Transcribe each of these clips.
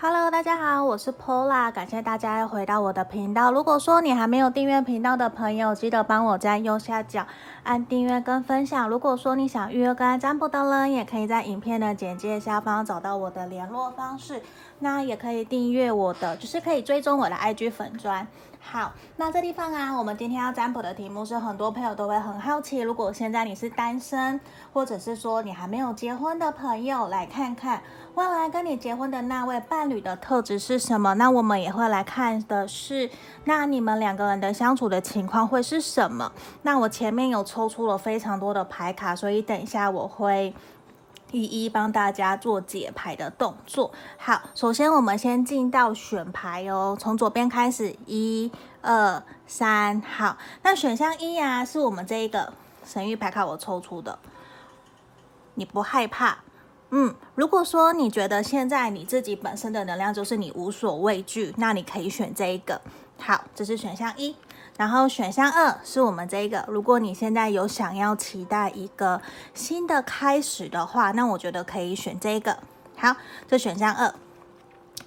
Hello，大家好，我是 Pola，感谢大家又回到我的频道。如果说你还没有订阅频道的朋友，记得帮我在右下角按订阅跟分享。如果说你想预约跟占卜的人，也可以在影片的简介下方找到我的联络方式。那也可以订阅我的，就是可以追踪我的 IG 粉专。好，那这地方啊，我们今天要占卜的题目是很多朋友都会很好奇。如果现在你是单身，或者是说你还没有结婚的朋友，来看看未来跟你结婚的那位伴侣的特质是什么？那我们也会来看的是，那你们两个人的相处的情况会是什么？那我前面有抽出了非常多的牌卡，所以等一下我会。一一帮大家做解牌的动作。好，首先我们先进到选牌哦，从左边开始，一、二、三。好，那选项一啊，是我们这一个神諭牌卡我抽出的。你不害怕？嗯，如果说你觉得现在你自己本身的能量就是你无所畏惧，那你可以选这一个。好，这是选项一。然后选项二是我们这一个，如果你现在有想要期待一个新的开始的话，那我觉得可以选这个。好，这选项二。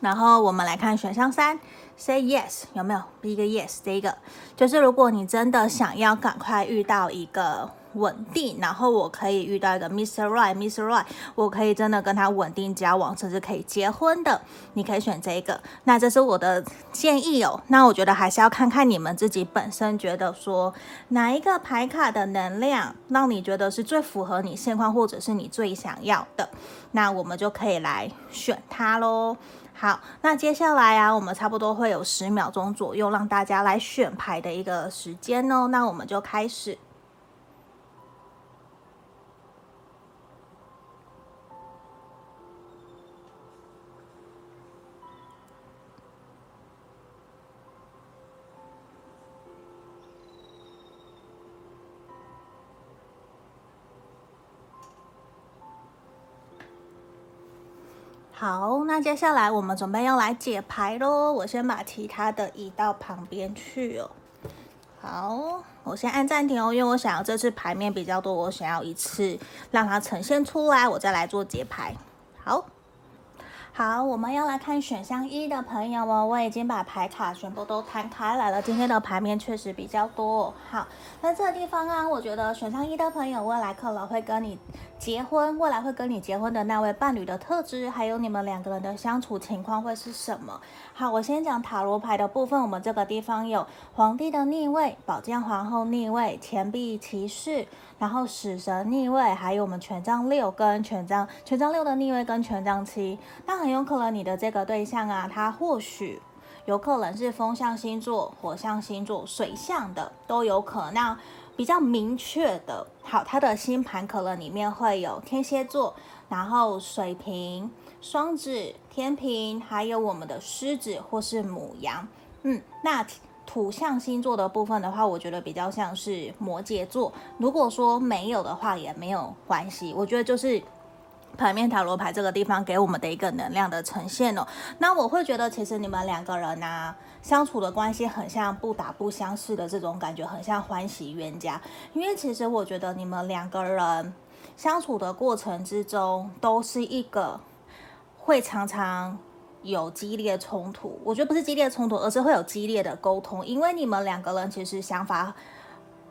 然后我们来看选项三，Say yes，有没有？Big yes，这一个就是如果你真的想要赶快遇到一个。稳定，然后我可以遇到一个 Mr. Right，Mr. Right，我可以真的跟他稳定交往，甚至可以结婚的。你可以选这个，那这是我的建议哦。那我觉得还是要看看你们自己本身觉得说哪一个牌卡的能量让你觉得是最符合你现况，或者是你最想要的，那我们就可以来选它喽。好，那接下来啊，我们差不多会有十秒钟左右让大家来选牌的一个时间哦。那我们就开始。好，那接下来我们准备要来解牌喽。我先把其他的移到旁边去哦。好，我先按暂停哦，因为我想要这次牌面比较多，我想要一次让它呈现出来，我再来做解牌。好。我们要来看选项一的朋友哦，我已经把牌卡全部都摊开来了。今天的牌面确实比较多。好，那这个地方啊，我觉得选项一的朋友未来可能会跟你结婚，未来会跟你结婚的那位伴侣的特质，还有你们两个人的相处情况会是什么？好，我先讲塔罗牌的部分。我们这个地方有皇帝的逆位、宝剑皇后逆位、钱币骑士，然后死神逆位，还有我们权杖六跟权杖权杖六的逆位跟权杖七。那很有可能你的这个对象啊，他或许有可能是风象星座、火象星座、水象的都有可能。那比较明确的，好，他的星盘可能里面会有天蝎座，然后水瓶。双子、天平，还有我们的狮子或是母羊，嗯，那土象星座的部分的话，我觉得比较像是摩羯座。如果说没有的话，也没有关系。我觉得就是牌面塔罗牌这个地方给我们的一个能量的呈现哦。那我会觉得，其实你们两个人呢、啊、相处的关系很像不打不相识的这种感觉，很像欢喜冤家。因为其实我觉得你们两个人相处的过程之中，都是一个。会常常有激烈冲突，我觉得不是激烈冲突，而是会有激烈的沟通，因为你们两个人其实想法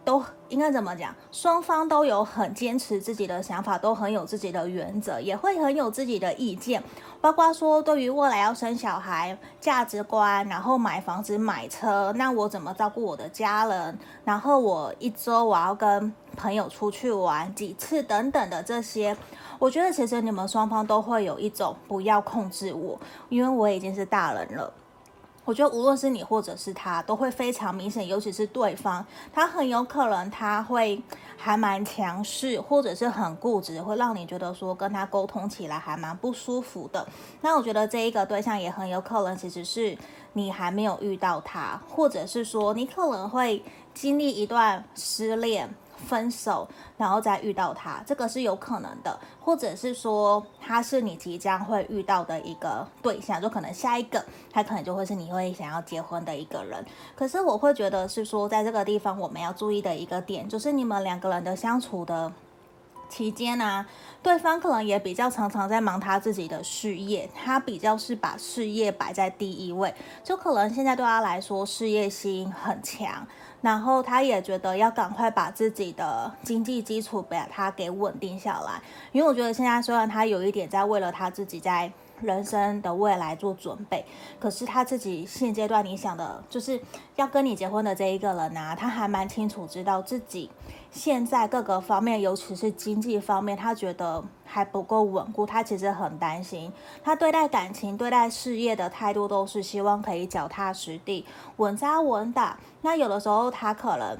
都应该怎么讲？双方都有很坚持自己的想法，都很有自己的原则，也会很有自己的意见，包括说对于未来要生小孩、价值观，然后买房子、买车，那我怎么照顾我的家人？然后我一周我要跟朋友出去玩几次等等的这些。我觉得其实你们双方都会有一种不要控制我，因为我已经是大人了。我觉得无论是你或者是他，都会非常明显，尤其是对方，他很有可能他会还蛮强势，或者是很固执，会让你觉得说跟他沟通起来还蛮不舒服的。那我觉得这一个对象也很有可能其实是你还没有遇到他，或者是说你可能会经历一段失恋。分手，然后再遇到他，这个是有可能的，或者是说他是你即将会遇到的一个对象，就可能下一个他可能就会是你会想要结婚的一个人。可是我会觉得是说，在这个地方我们要注意的一个点，就是你们两个人的相处的期间呢、对方可能也比较常常在忙他自己的事业，他比较是把事业摆在第一位，就可能现在对他来说事业心很强，然后他也觉得要赶快把自己的经济基础把它给稳定下来，因为我觉得现在虽然他有一点在为了他自己在。人生的未来做准备，可是他自己现阶段你想的，就是要跟你结婚的这一个人啊，他还蛮清楚知道自己现在各个方面，尤其是经济方面，他觉得还不够稳固，他其实很担心。他对待感情、对待事业的态度都是希望可以脚踏实地、稳扎稳打。那有的时候他可能。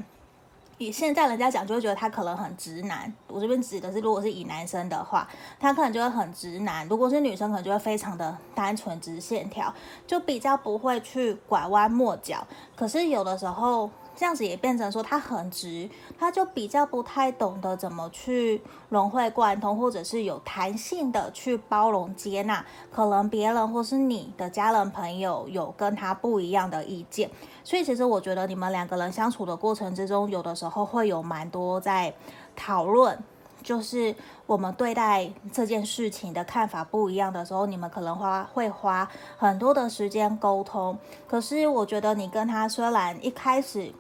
以现在人家讲，就会觉得他可能很直男。我这边指的是，如果是以男生的话，他可能就会很直男；如果是女生，可能就会非常的单纯直线条，就比较不会去拐弯抹角。可是有的时候。这样子也变成说他很直，他就比较不太懂得怎么去融会贯通，或者是有弹性的去包容接纳，可能别人或是你的家人朋友有跟他不一样的意见，所以其实我觉得你们两个人相处的过程之中，有的时候会有蛮多在讨论。就是我们对待这件事情的看法不一样的时候，你们可能花会花很多的时间沟通。可是我觉得你跟他虽然一开始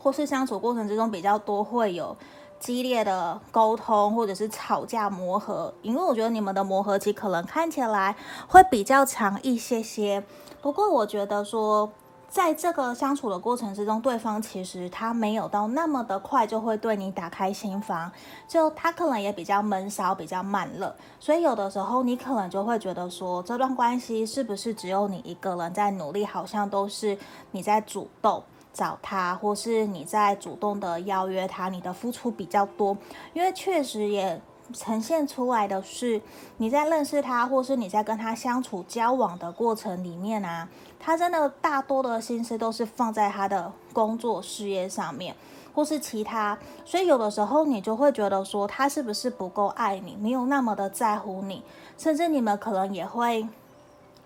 或是相处过程之中比较多会有激烈的沟通，或者是吵架磨合，因为我觉得你们的磨合期可能看起来会比较长一些些。不过我觉得说。在这个相处的过程之中，对方其实他没有到那么的快就会对你打开心房，就他可能也比较闷骚，比较慢热，所以有的时候你可能就会觉得说，这段关系是不是只有你一个人在努力，好像都是你在主动找他，或是你在主动的邀约他，你的付出比较多，因为确实也。呈现出来的是，你在认识他，或是你在跟他相处交往的过程里面啊，他真的大多的心思都是放在他的工作事业上面，或是其他，所以有的时候你就会觉得说，他是不是不够爱你，没有那么的在乎你，甚至你们可能也会。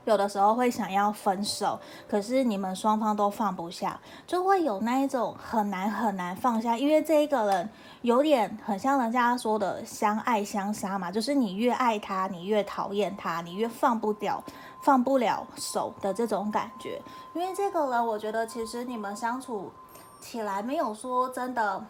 有的时候会想要分手，可是你们双方都放不下，就会有那一种很难很难放下，因为这一个人有点很像人家说的相爱相杀嘛，就是你越爱他，你越讨厌他，你越放不掉、放不了手的这种感觉。因为这个人，我觉得其实你们相处起来没有说真的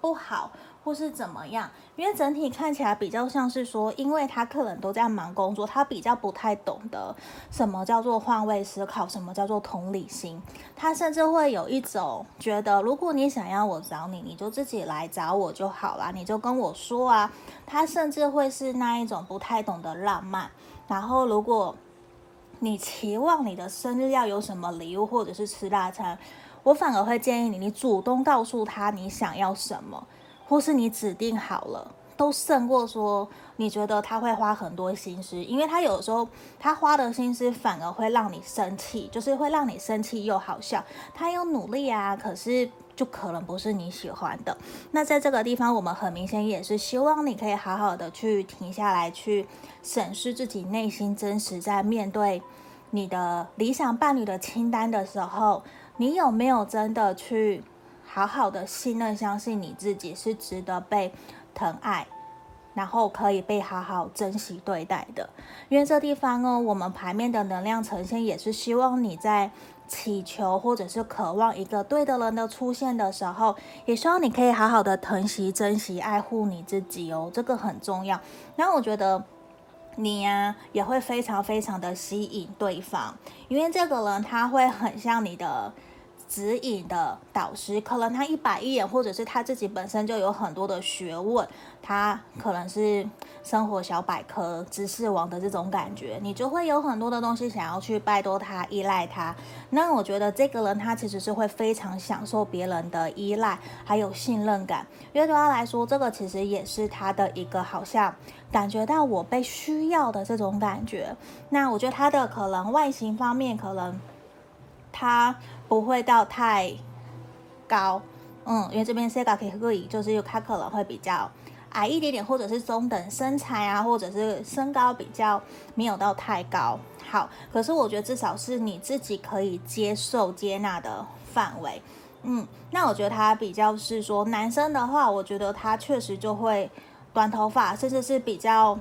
不好。或是怎么样？因为整体看起来比较像是说，因为他可能都在忙工作，他比较不太懂得什么叫做换位思考，什么叫做同理心。他甚至会有一种觉得，如果你想要我找你，你就自己来找我就好了，你就跟我说啊。他甚至会是那一种不太懂得浪漫。然后，如果你期望你的生日要有什么礼物，或者是吃大餐，我反而会建议你，你主动告诉他你想要什么。或是你指定好了，都胜过说你觉得他会花很多心思，因为他有时候他花的心思反而会让你生气，就是会让你生气又好笑。他有努力啊，可是就可能不是你喜欢的。那在这个地方，我们很明显也是希望你可以好好的去停下来，去审视自己内心真实，在面对你的理想伴侣的清单的时候，你有没有真的去。好好的信任、相信你自己是值得被疼爱，然后可以被好好珍惜对待的。因为这地方哦，我们牌面的能量呈现也是希望你在祈求或者是渴望一个对的人的出现的时候，也希望你可以好好的疼惜、珍惜、爱护你自己哦，这个很重要。那我觉得你呀、也会非常非常的吸引对方，因为这个人他会很像你的。指引的导师，可能他一板一眼，或者是他自己本身就有很多的学问，他可能是生活小百科、知识王的这种感觉，你就会有很多的东西想要去拜托他、依赖他。那我觉得这个人他其实是会非常享受别人的依赖，还有信任感，因为对他来说，这个其实也是他的一个好像感觉到我被需要的这种感觉。那我觉得他的可能外形方面，可能他。不会到太高，嗯，因为这边 Sega 可以，就是他可能会比较矮一点点，或者是中等身材啊，或者是身高比较没有到太高。好，可是我觉得至少是你自己可以接受接纳的范围，嗯，那我觉得他比较是说男生的话，我觉得他确实就会短头发，甚至是比较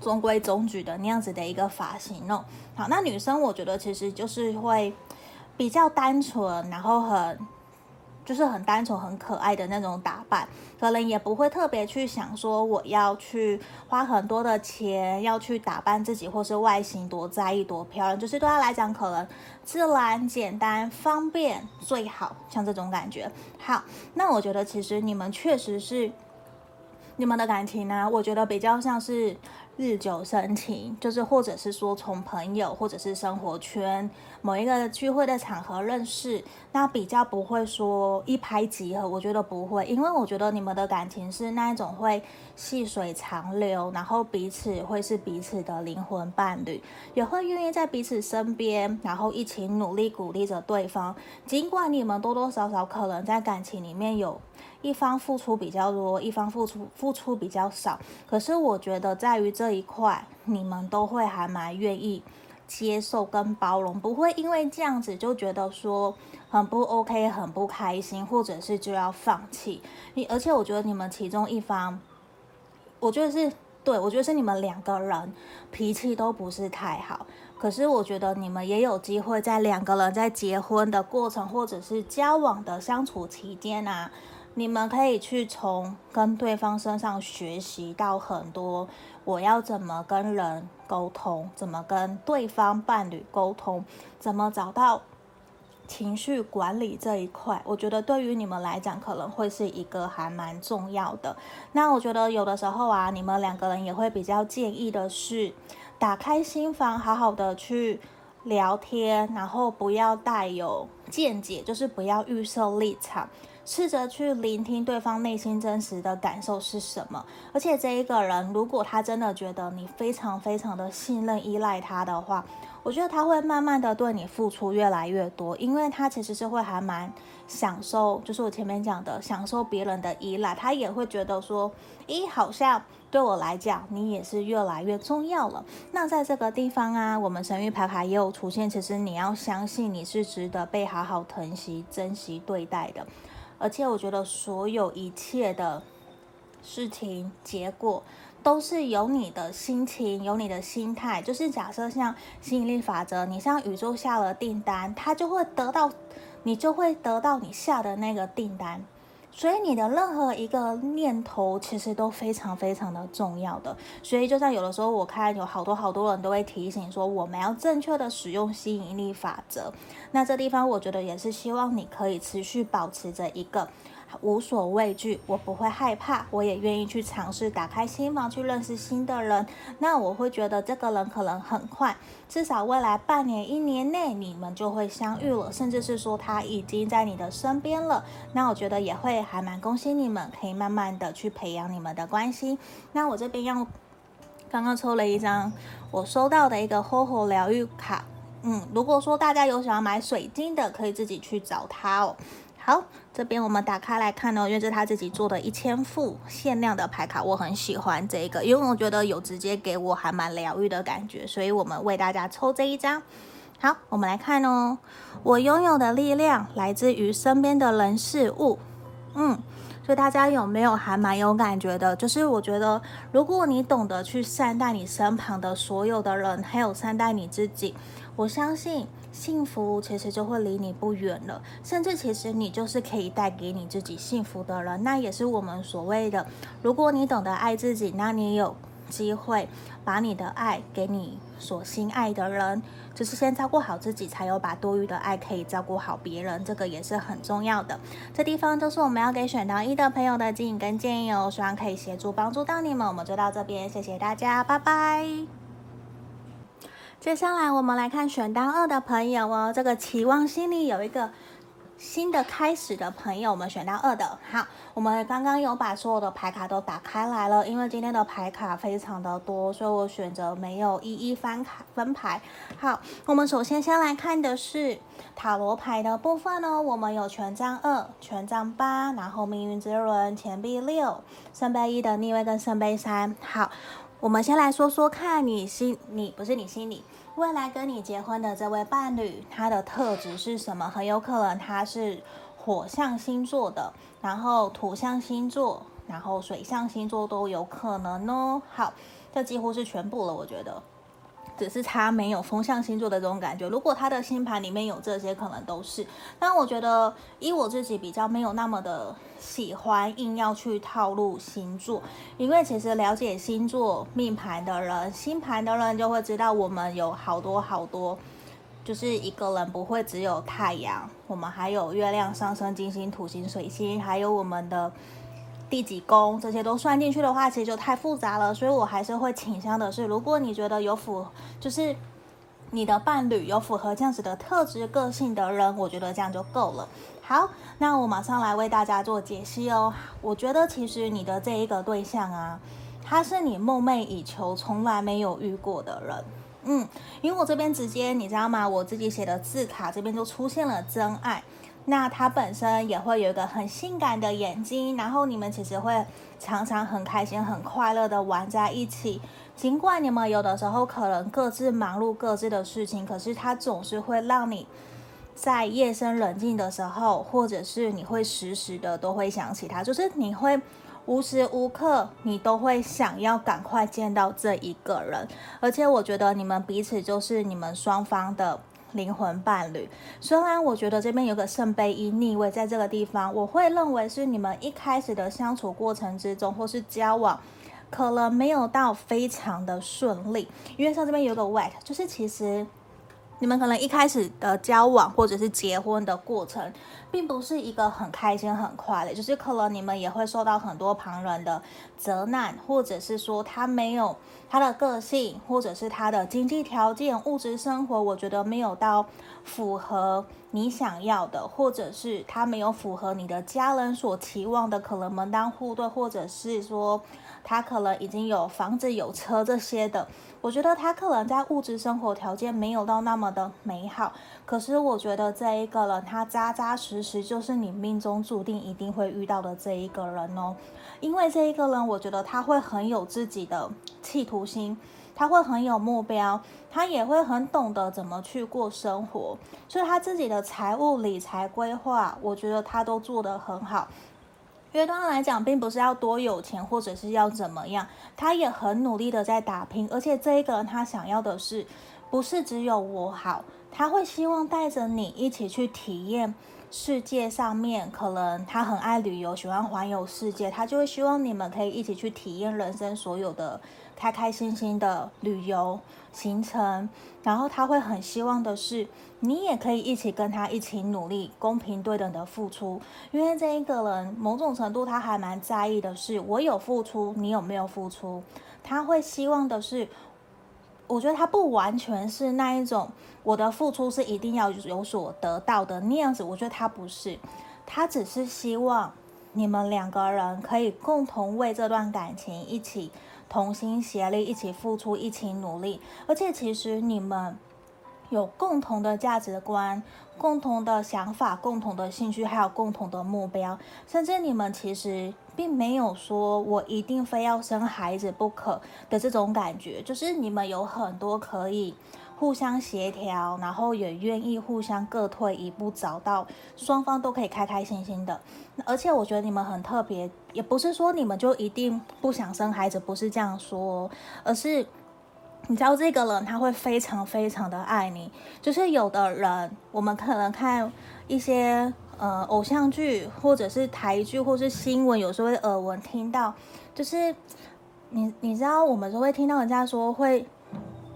中规中矩的那样子的一个发型哦。好，那女生我觉得其实就是会比较单纯，然后很。就是很单纯、很可爱的那种打扮，可能也不会特别去想说我要去花很多的钱要去打扮自己，或是外形多在意、多漂亮。就是对他来讲，可能自然、简单、方便最好，像这种感觉。好，那我觉得其实你们确实是你们的感情呢、我觉得比较像是。日久生情，就是或者是说从朋友或者是生活圈某一个聚会的场合认识，那比较不会说一拍即合，我觉得不会，因为我觉得你们的感情是那一种会细水长流，然后彼此会是彼此的灵魂伴侣，也会愿意在彼此身边，然后一起努力鼓励着对方，尽管你们多多少少可能在感情里面有。一方付出比较多，一方付出付出比较少。可是我觉得在于这一块，你们都会还蛮愿意接受跟包容，不会因为这样子就觉得说很不 OK、很不开心，或者是就要放弃。你而且我觉得你们其中一方，我觉得是对，我觉得是你们两个人脾气都不是太好。可是我觉得你们也有机会在两个人在结婚的过程，或者是交往的相处期间啊。你们可以去从跟对方身上学习到很多，我要怎么跟人沟通，怎么跟对方伴侣沟通，怎么找到情绪管理这一块。我觉得对于你们来讲，可能会是一个还蛮重要的。那我觉得有的时候啊，你们两个人也会比较建议的是，打开心房，好好的去聊天，然后不要带有见解，就是不要预设立场。试着去聆听对方内心真实的感受是什么，而且这一个人，如果他真的觉得你非常非常的信任依赖他的话，我觉得他会慢慢的对你付出越来越多，因为他其实是会还蛮享受，就是我前面讲的享受别人的依赖，他也会觉得说，咦，好像对我来讲你也是越来越重要了。那在这个地方啊，我们神域牌牌也有出现，其实你要相信你是值得被好好疼惜、珍惜对待的。而且我觉得所有一切的事情结果都是由你的心情、由你的心态。就是假设像吸引力法则，你向宇宙下了订单，它就会得到，你就会得到你下的那个订单。所以你的任何一个念头，其实都非常非常的重要的。所以就像有的时候，我看有好多好多人都会提醒说，我们要正确的使用吸引力法则。那这地方，我觉得也是希望你可以持续保持着一个。无所畏惧，我不会害怕，我也愿意去尝试打开心房去认识新的人。那我会觉得这个人可能很快，至少未来半年、一年内你们就会相遇了，甚至是说他已经在你的身边了。那我觉得也会还蛮恭喜你们，可以慢慢的去培养你们的关系。那我这边要刚刚抽了一张我收到的一个 HoHo 疗愈卡，嗯，如果说大家有想要买水晶的，可以自己去找他哦。好，这边我们打开来看哦，因为这是他自己做的一千副限量的牌卡，我很喜欢这个，因为我觉得有直接给我还蛮疗愈的感觉，所以我们为大家抽这一张。好，我们来看哦，我拥有的力量来自于身边的人事物，嗯，所以大家有没有还蛮有感觉的？就是我觉得，如果你懂得去善待你身旁的所有的人，还有善待你自己，我相信。幸福其实就会离你不远了，甚至其实你就是可以带给你自己幸福的人。那也是我们所谓的，如果你懂得爱自己，那你有机会把你的爱给你所心爱的人。就是先照顾好自己，才有把多余的爱可以照顾好别人，这个也是很重要的。这地方都是我们要给选到一的朋友的建议跟建议哦，希望可以协助帮助到你们。我们就到这边，谢谢大家，拜拜。接下来我们来看选到二的朋友哦，这个期望心里有一个新的开始的朋友，我们选到二的。好，我们刚刚有把所有的牌卡都打开来了，因为今天的牌卡非常的多，所以我选择没有一一翻卡分牌。好，我们首先先来看的是塔罗牌的部分哦，我们有权杖二、权杖八，然后命运之轮、钱币六、圣杯一的逆位跟圣杯三。好，我们先来说说看你心，你不是你心里。未来跟你结婚的这位伴侣，他的特质是什么？很有可能他是火象星座的，然后土象星座，然后水象星座都有可能哦。好，这几乎是全部了，我觉得。只是他没有风象星座的这种感觉。如果他的星盘里面有这些，可能都是。但我觉得，以我自己比较没有那么的喜欢硬要去套路星座，因为其实了解星座命盘的人、星盘的人就会知道，我们有好多好多，就是一个人不会只有太阳，我们还有月亮、上升、金星、土星、水星，还有我们的。第几宫这些都算进去的话，其实就太复杂了，所以我还是会倾向的是，如果你觉得有符，就是你的伴侣有符合这样子的特质个性的人，我觉得这样就够了。好，那我马上来为大家做解析哦。我觉得其实你的这一个对象啊，他是你梦寐以求、从来没有遇过的人。嗯，因为我这边直接你知道吗？我自己写的字卡这边就出现了真爱。那他本身也会有一个很性感的眼睛，然后你们其实会常常很开心、很快乐的玩在一起。尽管你们有的时候可能各自忙碌各自的事情，可是他总是会让你在夜深人静的时候，或者是你会时时的都会想起他，就是你会无时无刻你都会想要赶快见到这一个人。而且我觉得你们彼此就是你们双方的。灵魂伴侣，虽然我觉得这边有个圣杯一逆位在这个地方，我会认为是你们一开始的相处过程之中，或是交往，可能没有到非常的顺利，因为像这边有个 wet，就是其实。你们可能一开始的交往或者是结婚的过程，并不是一个很开心很快乐，就是可能你们也会受到很多旁人的责难，或者是说他没有他的个性，或者是他的经济条件、物质生活，我觉得没有到符合你想要的，或者是他没有符合你的家人所期望的，可能门当户对，或者是说他可能已经有房子有车这些的。我觉得他可能在物质生活条件没有到那么的美好，可是我觉得这一个人他扎扎实实就是你命中注定一定会遇到的这一个人哦。因为这一个人，我觉得他会很有自己的企图心，他会很有目标，他也会很懂得怎么去过生活，所以他自己的财务理财规划，我觉得他都做得很好。因为对他来讲，并不是要多有钱，或者是要怎么样，他也很努力的在打拼。而且这一个人，他想要的是，不是只有我好，他会希望带着你一起去体验世界上面。可能他很爱旅游，喜欢环游世界，他就会希望你们可以一起去体验人生所有的开开心心的旅游行程。然后他会很希望的是。你也可以一起跟他一起努力，公平对等的付出，因为这一个人某种程度他还蛮在意的是，我有付出，你有没有付出？他会希望的是，我觉得他不完全是那一种，我的付出是一定要有所得到的那样子。我觉得他不是，他只是希望你们两个人可以共同为这段感情一起同心协力，一起付出，一起努力。而且其实你们。有共同的价值观、共同的想法、共同的兴趣，还有共同的目标，甚至你们其实并没有说我一定非要生孩子不可的这种感觉，就是你们有很多可以互相协调，然后也愿意互相各退一步，找到双方都可以开开心心的。而且我觉得你们很特别，也不是说你们就一定不想生孩子，不是这样说，而是。你知道这个人他会非常非常的爱你，就是有的人我们可能看一些呃偶像剧或者是台剧或是新闻，有时候会耳闻听到，就是你你知道我们都会听到人家说会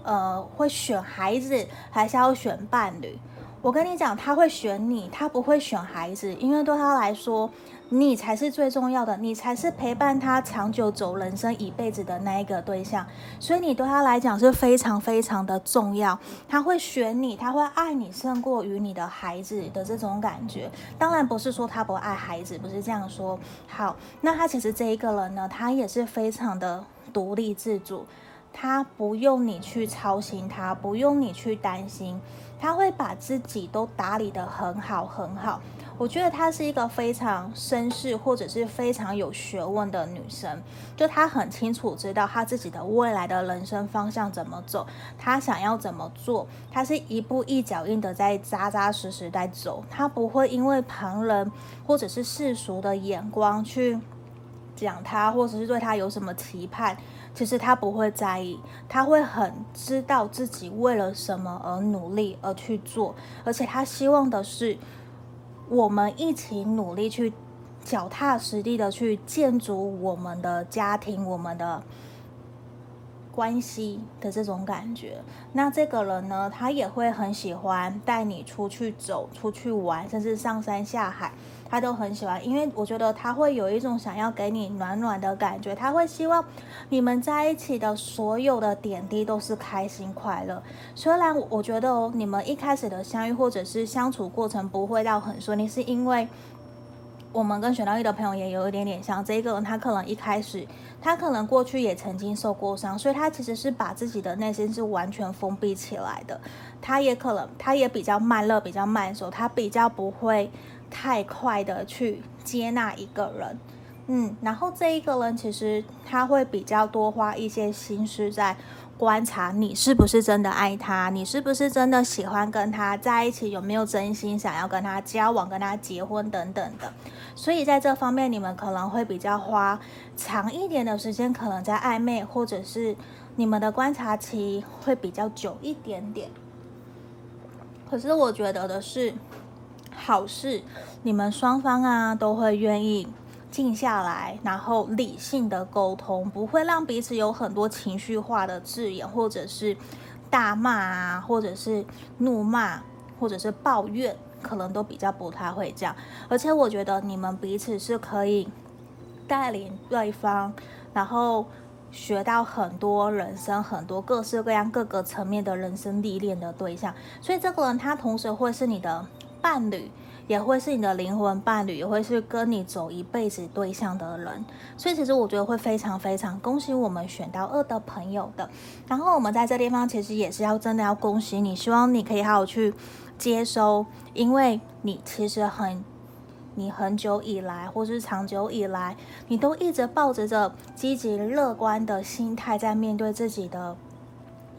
呃会选孩子还是要选伴侣，我跟你讲他会选你，他不会选孩子，因为对他来说。你才是最重要的，你才是陪伴他长久走人生一辈子的那一个对象，所以你对他来讲是非常非常的重要。他会选你，他会爱你胜过于你的孩子的这种感觉。当然不是说他不爱孩子，不是这样说。好，那他其实这一个人呢，他也是非常的独立自主，他不用你去操心他，不用你去担心，他会把自己都打理得很好很好。我觉得她是一个非常绅士，或者是非常有学问的女生。就她很清楚知道她自己的未来的人生方向怎么走，她想要怎么做，她是一步一脚印的在扎扎实实在走。她不会因为旁人或者是世俗的眼光去讲他，或者是对他有什么期盼，其实他不会在意，他会很知道自己为了什么而努力而去做，而且他希望的是我们一起努力去脚踏实地的去建筑我们的家庭，我们的。关系的这种感觉，那这个人呢，他也会很喜欢带你出去走、出去玩，甚至上山下海，他都很喜欢。因为我觉得他会有一种想要给你暖暖的感觉，他会希望你们在一起的所有的点滴都是开心快乐。虽然我觉得哦，你们一开始的相遇或者是相处过程不会到很顺利，是因为我们跟选到一的朋友也有一点点像，这一个人他可能一开始。他可能过去也曾经受过伤，所以他其实是把自己的内心是完全封闭起来的。他也可能，他也比较慢热，比较慢熟，他比较不会太快的去接纳一个人。嗯，然后这一个人其实他会比较多花一些心思在。观察你是不是真的爱他，你是不是真的喜欢跟他在一起，有没有真心想要跟他交往、跟他结婚等等的。所以在这方面，你们可能会比较花长一点的时间，可能在暧昧，或者是你们的观察期会比较久一点点。可是我觉得的是，好事，你们双方啊都会愿意。静下来，然后理性的沟通，不会让彼此有很多情绪化的字眼，或者是大骂啊，或者是怒骂，或者是抱怨，可能都比较不太会这样。而且我觉得你们彼此是可以带领对方，然后学到很多人生、很多各式各样、各个层面的人生历练的对象。所以这个人他同时会是你的伴侣。也会是你的灵魂伴侣，也会是跟你走一辈子对象的人，所以其实我觉得会非常非常恭喜我们选到二的朋友的。然后我们在这地方其实也是要真的要恭喜你，希望你可以好好去接收，因为你其实很，你很久以来或是长久以来，你都一直抱着着积极乐观的心态在面对自己的。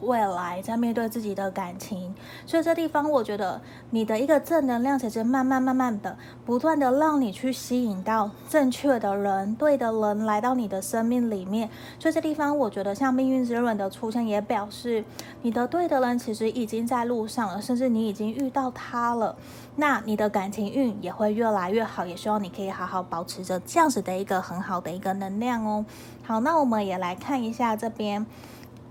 未来在面对自己的感情，所以这地方我觉得你的一个正能量，其实慢慢慢慢的不断的让你去吸引到正确的人、对的人来到你的生命里面。所以这地方我觉得像命运之轮的出现，也表示你的对的人其实已经在路上了，甚至你已经遇到他了。那你的感情运也会越来越好，也希望你可以好好保持着这样子的一个很好的一个能量哦。好，那我们也来看一下这边。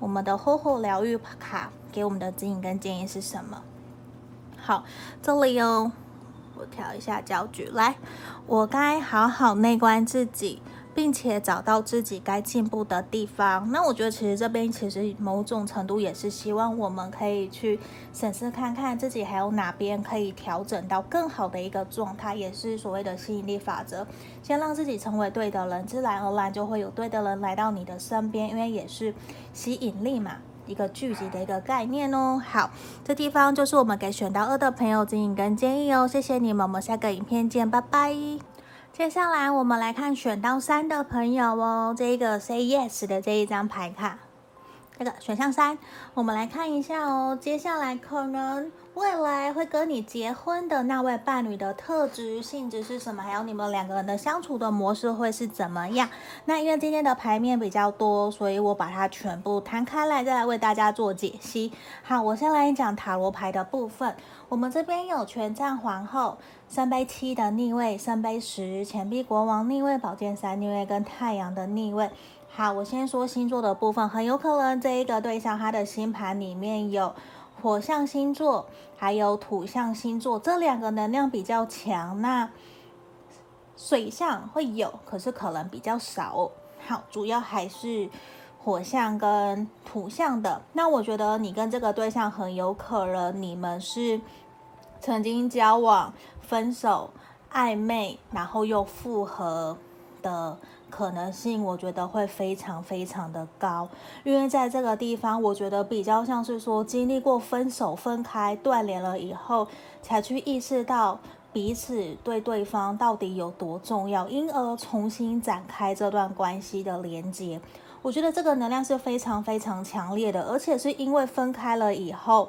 我们的厚厚疗愈卡给我们的指引跟建议是什么？好，这里哦，我调一下焦距，来，我该好好内观自己。并且找到自己该进步的地方。那我觉得，其实这边其实某种程度也是希望我们可以去审视看看自己还有哪边可以调整到更好的一个状态，也是所谓的吸引力法则。先让自己成为对的人，自然而然就会有对的人来到你的身边，因为也是吸引力嘛，一个聚集的一个概念哦。好，这地方就是我们给选到二的朋友指引跟建议哦。谢谢你们，我们下个影片见，拜拜。接下来我们来看选到三的朋友哦，这个 Say Yes 的这一张牌卡，这个选项三，我们来看一下哦。接下来可能未来会跟你结婚的那位伴侣的特质、性质是什么？还有你们两个人的相处的模式会是怎么样？那因为今天的牌面比较多，所以我把它全部摊开来，再来为大家做解析。好，我先来讲塔罗牌的部分。我们这边有权杖皇后。圣杯七的逆位，圣杯十，钱币国王逆位，宝剑三逆位跟太阳的逆位。好，我先说星座的部分，很有可能这一个对象他的星盘里面有火象星座，还有土象星座，这两个能量比较强。那水象会有，可是可能比较少。好，主要还是火象跟土象的。那我觉得你跟这个对象很有可能你们是曾经交往。分手、暧昧，然后又复合的可能性，我觉得会非常非常的高。因为在这个地方，我觉得比较像是说，经历过分手、分开、断联了以后，才去意识到彼此对对方到底有多重要，因而重新展开这段关系的连接。我觉得这个能量是非常非常强烈的，而且是因为分开了以后。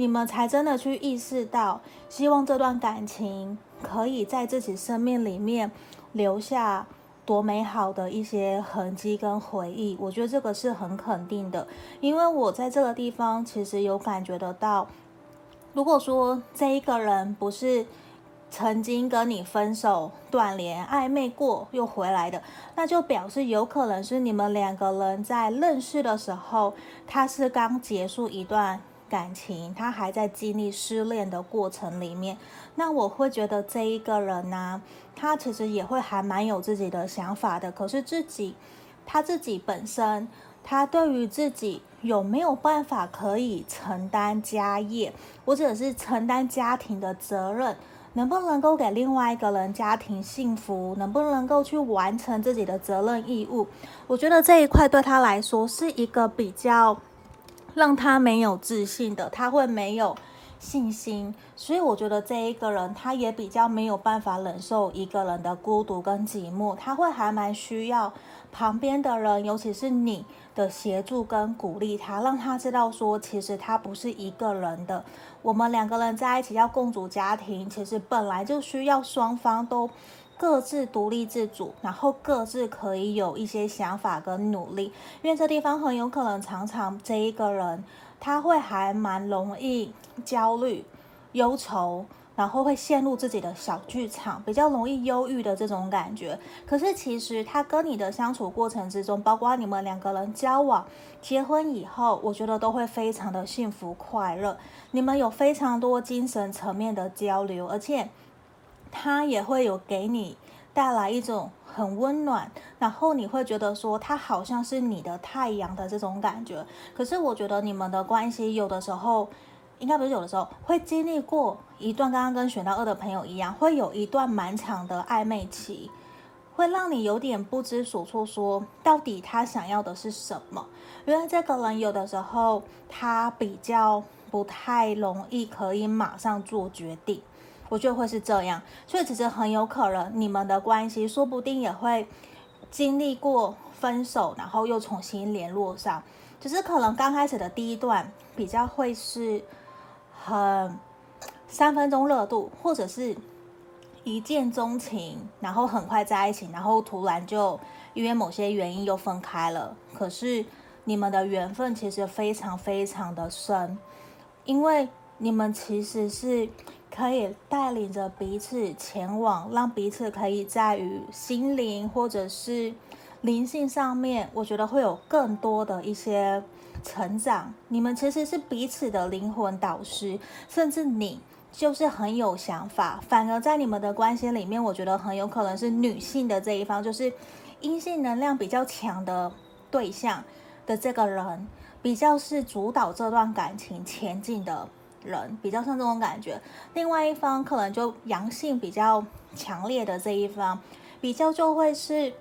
你们才真的去意识到，希望这段感情可以在自己生命里面留下多美好的一些痕迹跟回忆，我觉得这个是很肯定的，因为我在这个地方其实有感觉得到，如果说这一个人不是曾经跟你分手、断联、暧昧过又回来的，那就表示有可能是你们两个人在认识的时候，他是刚结束一段感情，他还在经历失恋的过程里面。那我会觉得这一个人呢、他其实也会还蛮有自己的想法的。可是自己，他自己本身，他对于自己有没有办法可以承担家业，或者是承担家庭的责任？能不能够给另外一个人家庭幸福？能不能够去完成自己的责任义务？我觉得这一块对他来说是一个比较让他没有自信的，他会没有信心。所以我觉得这一个人他也比较没有办法忍受一个人的孤独跟寂寞，他会还蛮需要旁边的人，尤其是你的协助跟鼓励他，让他知道说其实他不是一个人的。我们两个人在一起要共组家庭，其实本来就需要双方都各自独立自主，然后各自可以有一些想法跟努力。因为这地方很有可能常常这一个人他会还蛮容易焦虑、忧愁。然后会陷入自己的小剧场，比较容易忧郁的这种感觉。可是其实他跟你的相处过程之中，包括你们两个人交往、结婚以后，我觉得都会非常的幸福快乐。你们有非常多精神层面的交流，而且他也会有给你带来一种很温暖，然后你会觉得说他好像是你的太阳的这种感觉。可是我觉得你们的关系有的时候。应该不是有的时候会经历过一段，刚刚跟选到二的朋友一样，会有一段蛮长的暧昧期，会让你有点不知所措，说到底他想要的是什么？因为这个人有的时候他比较不太容易可以马上做决定，我觉得会是这样，所以其实很有可能你们的关系说不定也会经历过分手，然后又重新联络上，只是可能刚开始的第一段比较会是。很三分钟热度，或者是一见钟情，然后很快在一起，然后突然就因为某些原因又分开了。可是你们的缘分其实非常非常的深，因为你们其实是可以带领着彼此前往，让彼此可以在于心灵或者是灵性上面，我觉得会有更多的一些。成长，你们其实是彼此的灵魂导师，甚至你就是很有想法。反而在你们的关系里面，我觉得很有可能是女性的这一方，就是阴性能量比较强的对象的这个人，比较是主导这段感情前进的人，比较像这种感觉。另外一方可能就阳性比较强烈的这一方，比较就会是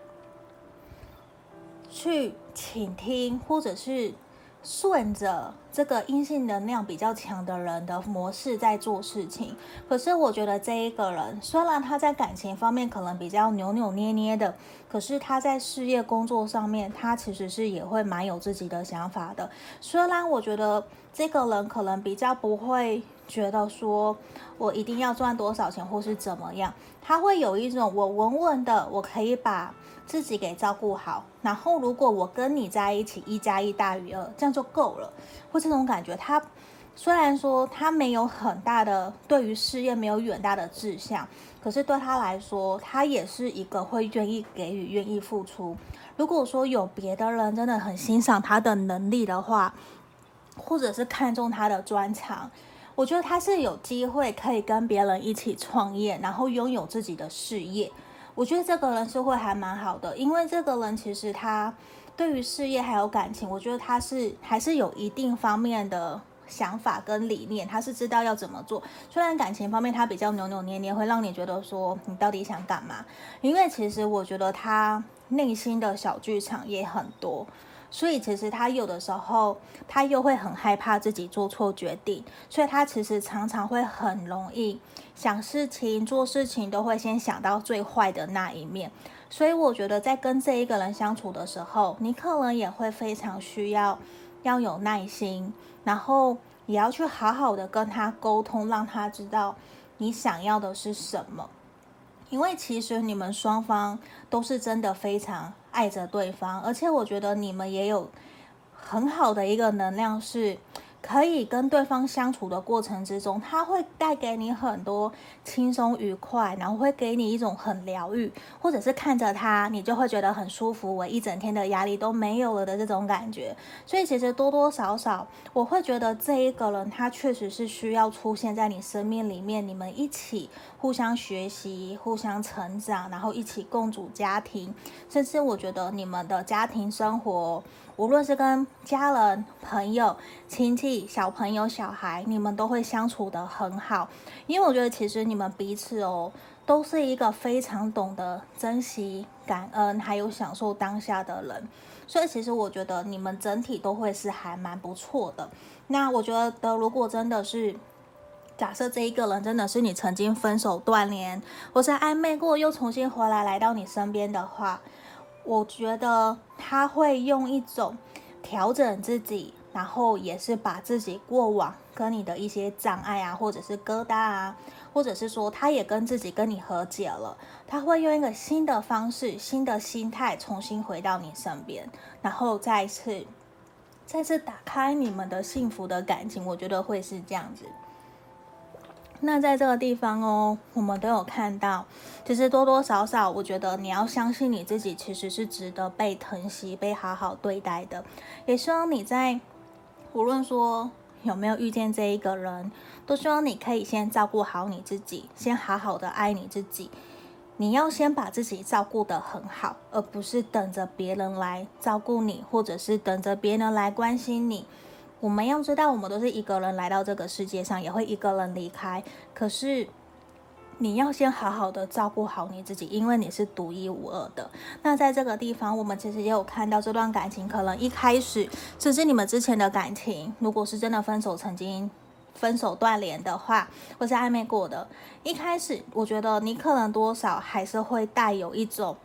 去倾听，或者是。顺着这个阴性能量比较强的人的模式在做事情，可是我觉得这一个人虽然他在感情方面可能比较扭扭捏捏的，可是他在事业工作上面，他其实是也会蛮有自己的想法的。虽然我觉得这个人可能比较不会觉得说我一定要赚多少钱或是怎么样，他会有一种我稳稳的，我可以把。自己给照顾好，然后如果我跟你在一起，一加一大于二，这样就够了。或这种感觉，他虽然说他没有很大的对于事业没有远大的志向，可是对他来说，他也是一个会愿意给予、愿意付出。如果说有别的人真的很欣赏他的能力的话，或者是看中他的专长，我觉得他是有机会可以跟别人一起创业，然后拥有自己的事业。我觉得这个人是会还蛮好的，因为这个人其实他对于事业还有感情，我觉得他是还是有一定方面的想法跟理念，他是知道要怎么做。虽然感情方面他比较扭扭捏捏，会让你觉得说你到底想干嘛？因为其实我觉得他内心的小剧场也很多。所以其实他有的时候，他又会很害怕自己做错决定，所以他其实常常会很容易想事情、做事情都会先想到最坏的那一面。所以我觉得在跟这一个人相处的时候，你可能也会非常需要要有耐心，然后也要去好好的跟他沟通，让他知道你想要的是什么。因为其实你们双方都是真的非常爱着对方，而且我觉得你们也有很好的一个能量是。可以跟对方相处的过程之中，他会带给你很多轻松愉快，然后会给你一种很疗愈，或者是看着他，你就会觉得很舒服，我一整天的压力都没有了的这种感觉。所以其实多多少少，我会觉得这一个人他确实是需要出现在你生命里面，你们一起互相学习、互相成长，然后一起共组家庭，甚至我觉得你们的家庭生活。无论是跟家人、朋友、亲戚、小朋友、小孩，你们都会相处得很好，因为我觉得其实你们彼此哦，都是一个非常懂得珍惜、感恩，还有享受当下的人，所以其实我觉得你们整体都会是还蛮不错的。那我觉得，如果真的是假设这一个人真的是你曾经分手断联，或是暧昧过又重新回来来到你身边的话。我觉得他会用一种调整自己，然后也是把自己过往跟你的一些障碍啊，或者是疙瘩啊，或者是说他也跟自己跟你和解了，他会用一个新的方式、新的心态重新回到你身边，然后再次、再次打开你们的幸福的感情。我觉得会是这样子。那在这个地方哦，我们都有看到，其实多多少少，我觉得你要相信你自己，其实是值得被疼惜、被好好对待的。也希望你在无论说有没有遇见这一个人，都希望你可以先照顾好你自己，先好好的爱你自己。你要先把自己照顾得很好，而不是等着别人来照顾你，或者是等着别人来关心你。我们要知道，我们都是一个人来到这个世界上，也会一个人离开。可是，你要先好好的照顾好你自己，因为你是独一无二的。那在这个地方，我们其实也有看到这段感情，可能一开始，甚至你们之前的感情，如果是真的分手，曾经分手断联的话，或是暧昧过的，一开始，我觉得你可能多少还是会带有一种。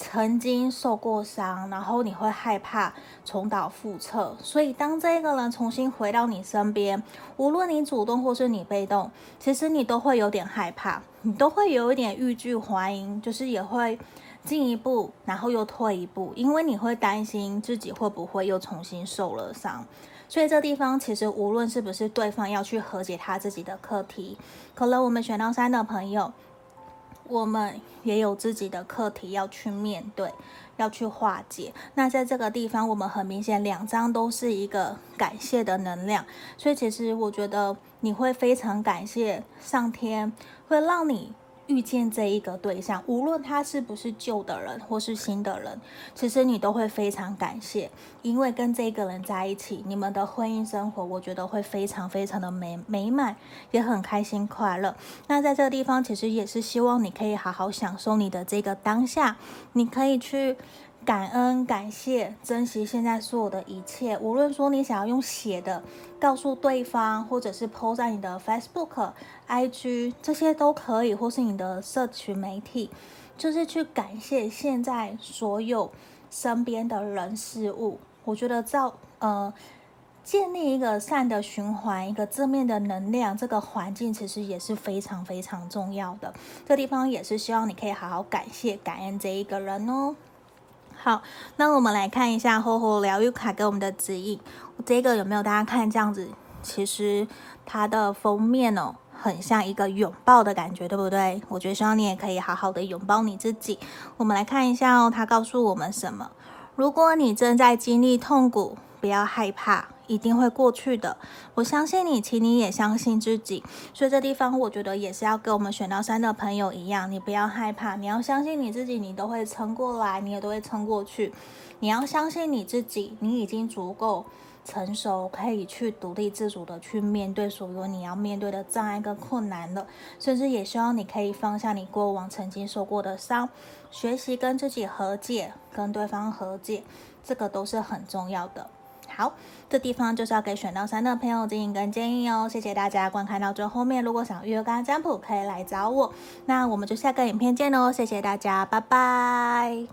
曾经受过伤，然后你会害怕重蹈覆辙，所以当这个人重新回到你身边，无论你主动或是你被动，其实你都会有点害怕，你都会有一点欲拒还迎，就是也会进一步，然后又退一步，因为你会担心自己会不会又重新受了伤。所以这地方其实无论是不是对方要去和解他自己的课题，可能我们选到三的朋友。我们也有自己的课题要去面对，要去化解。那在这个地方，我们很明显两张都是一个感谢的能量，所以其实我觉得你会非常感谢上天，会让你。遇见这一个对象，无论他是不是旧的人或是新的人，其实你都会非常感谢，因为跟这个人在一起，你们的婚姻生活，我觉得会非常非常的美美满，也很开心快乐。那在这个地方，其实也是希望你可以好好享受你的这个当下，你可以去。感恩、感谢、珍惜现在所有的一切。无论说你想要用写的告诉对方，或者是 po 在你的 Facebook、IG 这些都可以，或是你的社群媒体，就是去感谢现在所有身边的人事物。我觉得造呃建立一个善的循环，一个正面的能量，这个环境其实也是非常非常重要的。这地方也是希望你可以好好感谢、感恩这一个人哦。好，那我们来看一下厚厚疗愈卡给我们的指引。这个有没有大家看这样子？其实它的封面哦，很像一个拥抱的感觉，对不对？我觉得希望你也可以好好的拥抱你自己。我们来看一下哦，它告诉我们什么？如果你正在经历痛苦，不要害怕。一定会过去的，我相信你，请你也相信自己。所以这地方，我觉得也是要跟我们选到三的朋友一样，你不要害怕，你要相信你自己，你都会撑过来，你也都会撑过去。你要相信你自己，你已经足够成熟，可以去独立自主的去面对所有你要面对的障碍跟困难了。甚至也希望你可以放下你过往曾经受过的伤，学习跟自己和解，跟对方和解，这个都是很重要的。好，这地方就是要给选到三的朋友指引跟建议哦。谢谢大家观看到最后面，如果想预约个案占卜，可以来找我。那我们就下个影片见喽，谢谢大家，拜拜。